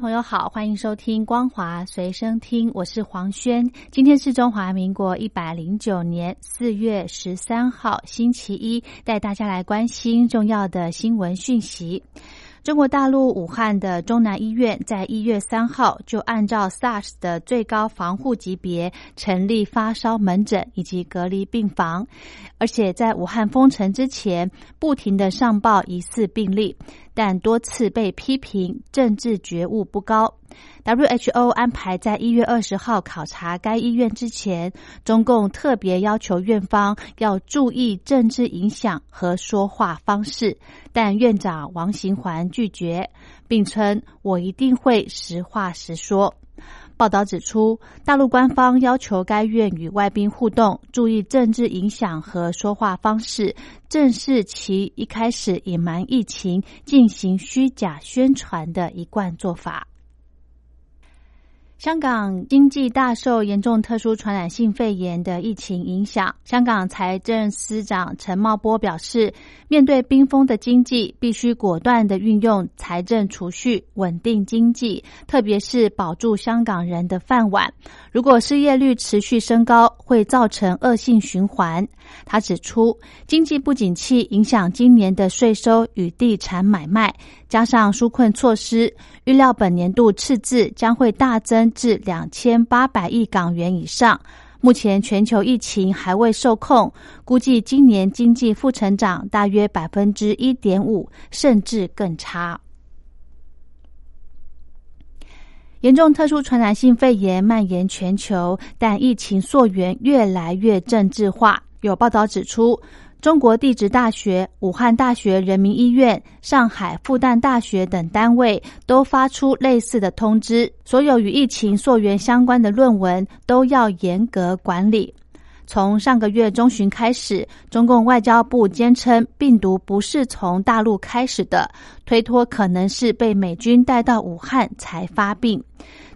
朋友好，欢迎收听光华随身听，我是黄轩。今天是中华民国一百零九年四月十三号，星期一，带大家来关心重要的新闻讯息。中国大陆武汉的中南医院在一月三号就按照 SARS 的最高防护级别成立发烧门诊以及隔离病房，而且在武汉封城之前，不停的上报疑似病例。但多次被批评政治觉悟不高。WHO 安排在一月二十号考察该医院之前，中共特别要求院方要注意政治影响和说话方式，但院长王行环拒绝，并称：“我一定会实话实说。”报道指出，大陆官方要求该院与外宾互动，注意政治影响和说话方式，正是其一开始隐瞒疫情、进行虚假宣传的一贯做法。香港经济大受严重特殊传染性肺炎的疫情影响。香港财政司长陈茂波表示，面对冰封的经济，必须果断的运用财政储蓄，稳定经济，特别是保住香港人的饭碗。如果失业率持续升高，会造成恶性循环。他指出，经济不景气影响今年的税收与地产买卖。加上纾困措施，预料本年度赤字将会大增至两千八百亿港元以上。目前全球疫情还未受控，估计今年经济负成长大约百分之一点五，甚至更差。严重特殊传染性肺炎蔓延全球，但疫情溯源越来越政治化。有报道指出。中国地质大学、武汉大学人民医院、上海复旦大学等单位都发出类似的通知，所有与疫情溯源相关的论文都要严格管理。从上个月中旬开始，中共外交部坚称病毒不是从大陆开始的，推脱可能是被美军带到武汉才发病。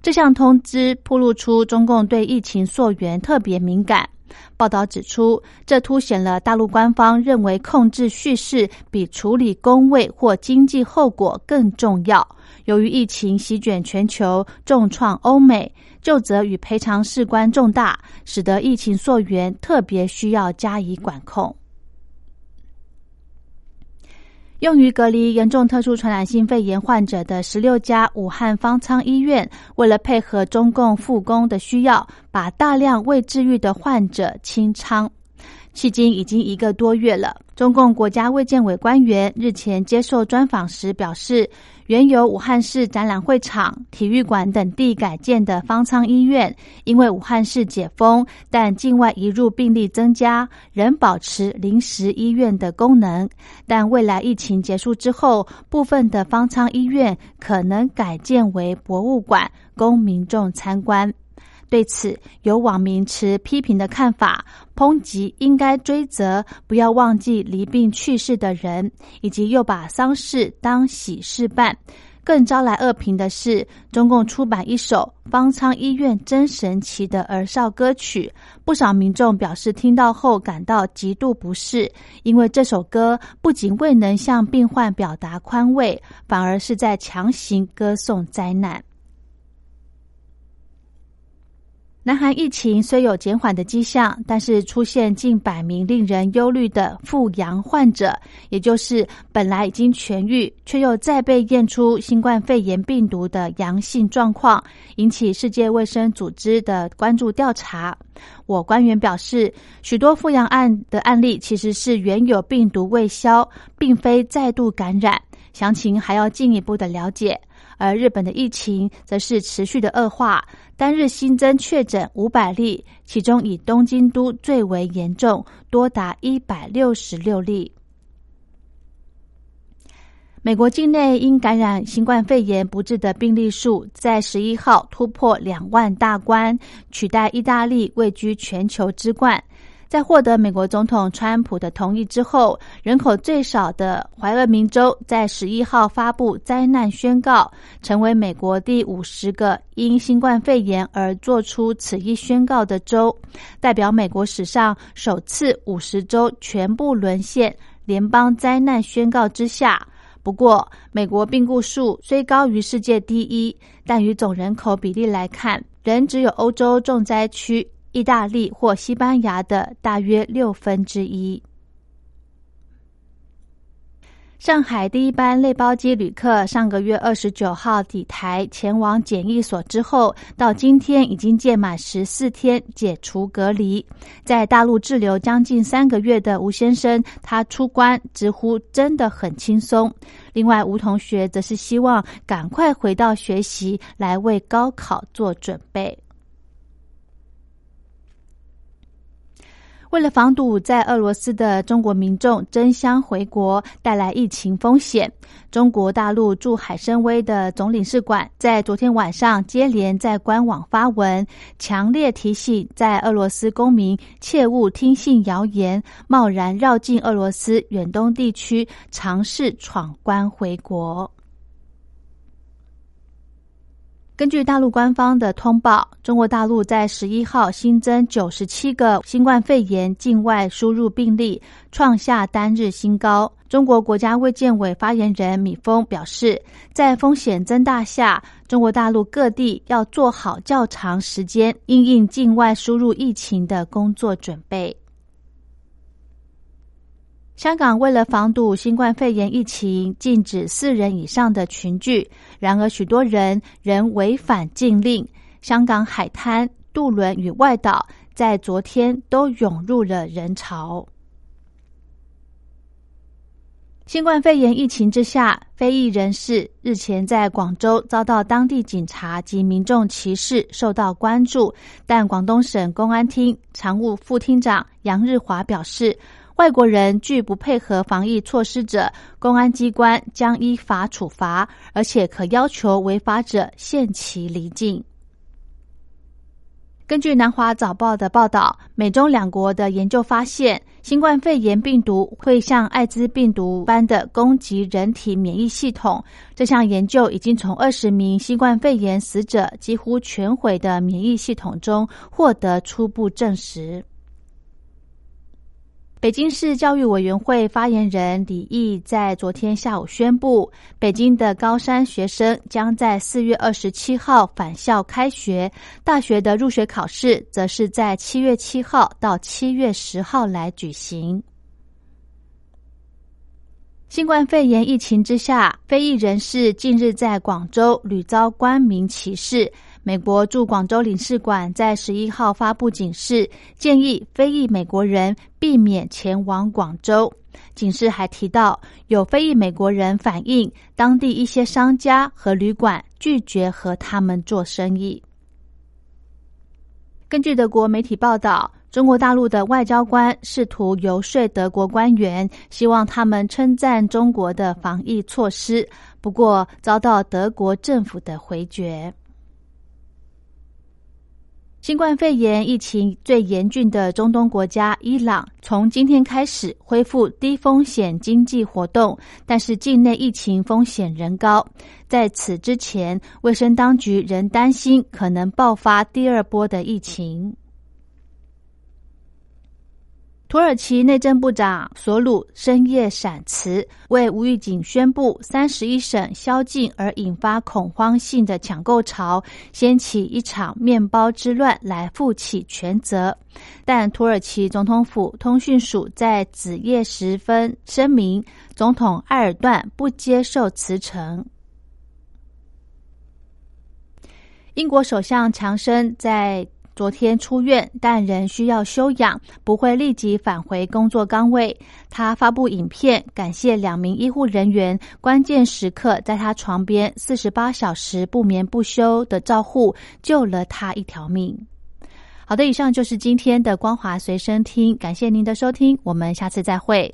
这项通知披露出中共对疫情溯源特别敏感。报道指出，这凸显了大陆官方认为控制叙事比处理工位或经济后果更重要。由于疫情席卷全球，重创欧美，就责与赔偿事关重大，使得疫情溯源特别需要加以管控。用于隔离严重特殊传染性肺炎患者的十六家武汉方舱医院，为了配合中共复工的需要，把大量未治愈的患者清仓。迄今已经一个多月了。中共国家卫健委官员日前接受专访时表示，原由武汉市展览会场、体育馆等地改建的方舱医院，因为武汉市解封，但境外移入病例增加，仍保持临时医院的功能。但未来疫情结束之后，部分的方舱医院可能改建为博物馆，供民众参观。对此，有网民持批评的看法，抨击应该追责，不要忘记离病去世的人，以及又把丧事当喜事办。更招来恶评的是，中共出版一首《方舱医院真神奇》的儿少歌曲，不少民众表示听到后感到极度不适，因为这首歌不仅未能向病患表达宽慰，反而是在强行歌颂灾难。南韩疫情虽有减缓的迹象，但是出现近百名令人忧虑的复阳患者，也就是本来已经痊愈却又再被验出新冠肺炎病毒的阳性状况，引起世界卫生组织的关注调查。我官员表示，许多复阳案的案例其实是原有病毒未消，并非再度感染，详情还要进一步的了解。而日本的疫情则是持续的恶化，单日新增确诊五百例，其中以东京都最为严重，多达一百六十六例。美国境内因感染新冠肺炎不治的病例数在十一号突破两万大关，取代意大利位居全球之冠。在获得美国总统川普的同意之后，人口最少的怀俄明州在十一号发布灾难宣告，成为美国第五十个因新冠肺炎而做出此一宣告的州，代表美国史上首次五十州全部沦陷联邦灾难宣告之下。不过，美国病故数虽高于世界第一，但与总人口比例来看，仍只有欧洲重灾区。意大利或西班牙的大约六分之一。上海第一班类包机旅客上个月二十九号抵台前往检疫所之后，到今天已经届满十四天解除隔离。在大陆滞留将近三个月的吴先生，他出关直呼真的很轻松。另外，吴同学则是希望赶快回到学习，来为高考做准备。为了防堵在俄罗斯的中国民众争相回国带来疫情风险，中国大陆驻海参崴的总领事馆在昨天晚上接连在官网发文，强烈提醒在俄罗斯公民切勿听信谣言，贸然绕进俄罗斯远东地区尝试闯关回国。根据大陆官方的通报，中国大陆在十一号新增九十七个新冠肺炎境外输入病例，创下单日新高。中国国家卫健委发言人米峰表示，在风险增大下，中国大陆各地要做好较长时间应应境外输入疫情的工作准备。香港为了防堵新冠肺炎疫情，禁止四人以上的群聚。然而，许多人仍违反禁令。香港海滩、渡轮与外岛在昨天都涌入了人潮。新冠肺炎疫情之下，非裔人士日前在广州遭到当地警察及民众歧视，受到关注。但广东省公安厅常务副厅长杨日华表示。外国人拒不配合防疫措施者，公安机关将依法处罚，而且可要求违法者限期离境。根据南华早报的报道，美中两国的研究发现，新冠肺炎病毒会像艾滋病毒般的攻击人体免疫系统。这项研究已经从二十名新冠肺炎死者几乎全毁的免疫系统中获得初步证实。北京市教育委员会发言人李毅在昨天下午宣布，北京的高三学生将在四月二十七号返校开学，大学的入学考试则是在七月七号到七月十号来举行。新冠肺炎疫情之下，非裔人士近日在广州屡遭官民歧视。美国驻广州领事馆在十一号发布警示，建议非裔美国人避免前往广州。警示还提到，有非裔美国人反映，当地一些商家和旅馆拒绝和他们做生意。根据德国媒体报道，中国大陆的外交官试图游说德国官员，希望他们称赞中国的防疫措施，不过遭到德国政府的回绝。新冠肺炎疫情最严峻的中东国家伊朗，从今天开始恢复低风险经济活动，但是境内疫情风险仍高。在此之前，卫生当局仍担心可能爆发第二波的疫情。土耳其内政部长索鲁深夜闪辞，为无预警宣布三十一省宵禁而引发恐慌性的抢购潮，掀起一场面包之乱来负起全责。但土耳其总统府通讯署在子夜时分声明，总统埃尔段不接受辞呈。英国首相强生在。昨天出院，但仍需要休养，不会立即返回工作岗位。他发布影片，感谢两名医护人员关键时刻在他床边四十八小时不眠不休的照护，救了他一条命。好的，以上就是今天的光华随身听，感谢您的收听，我们下次再会。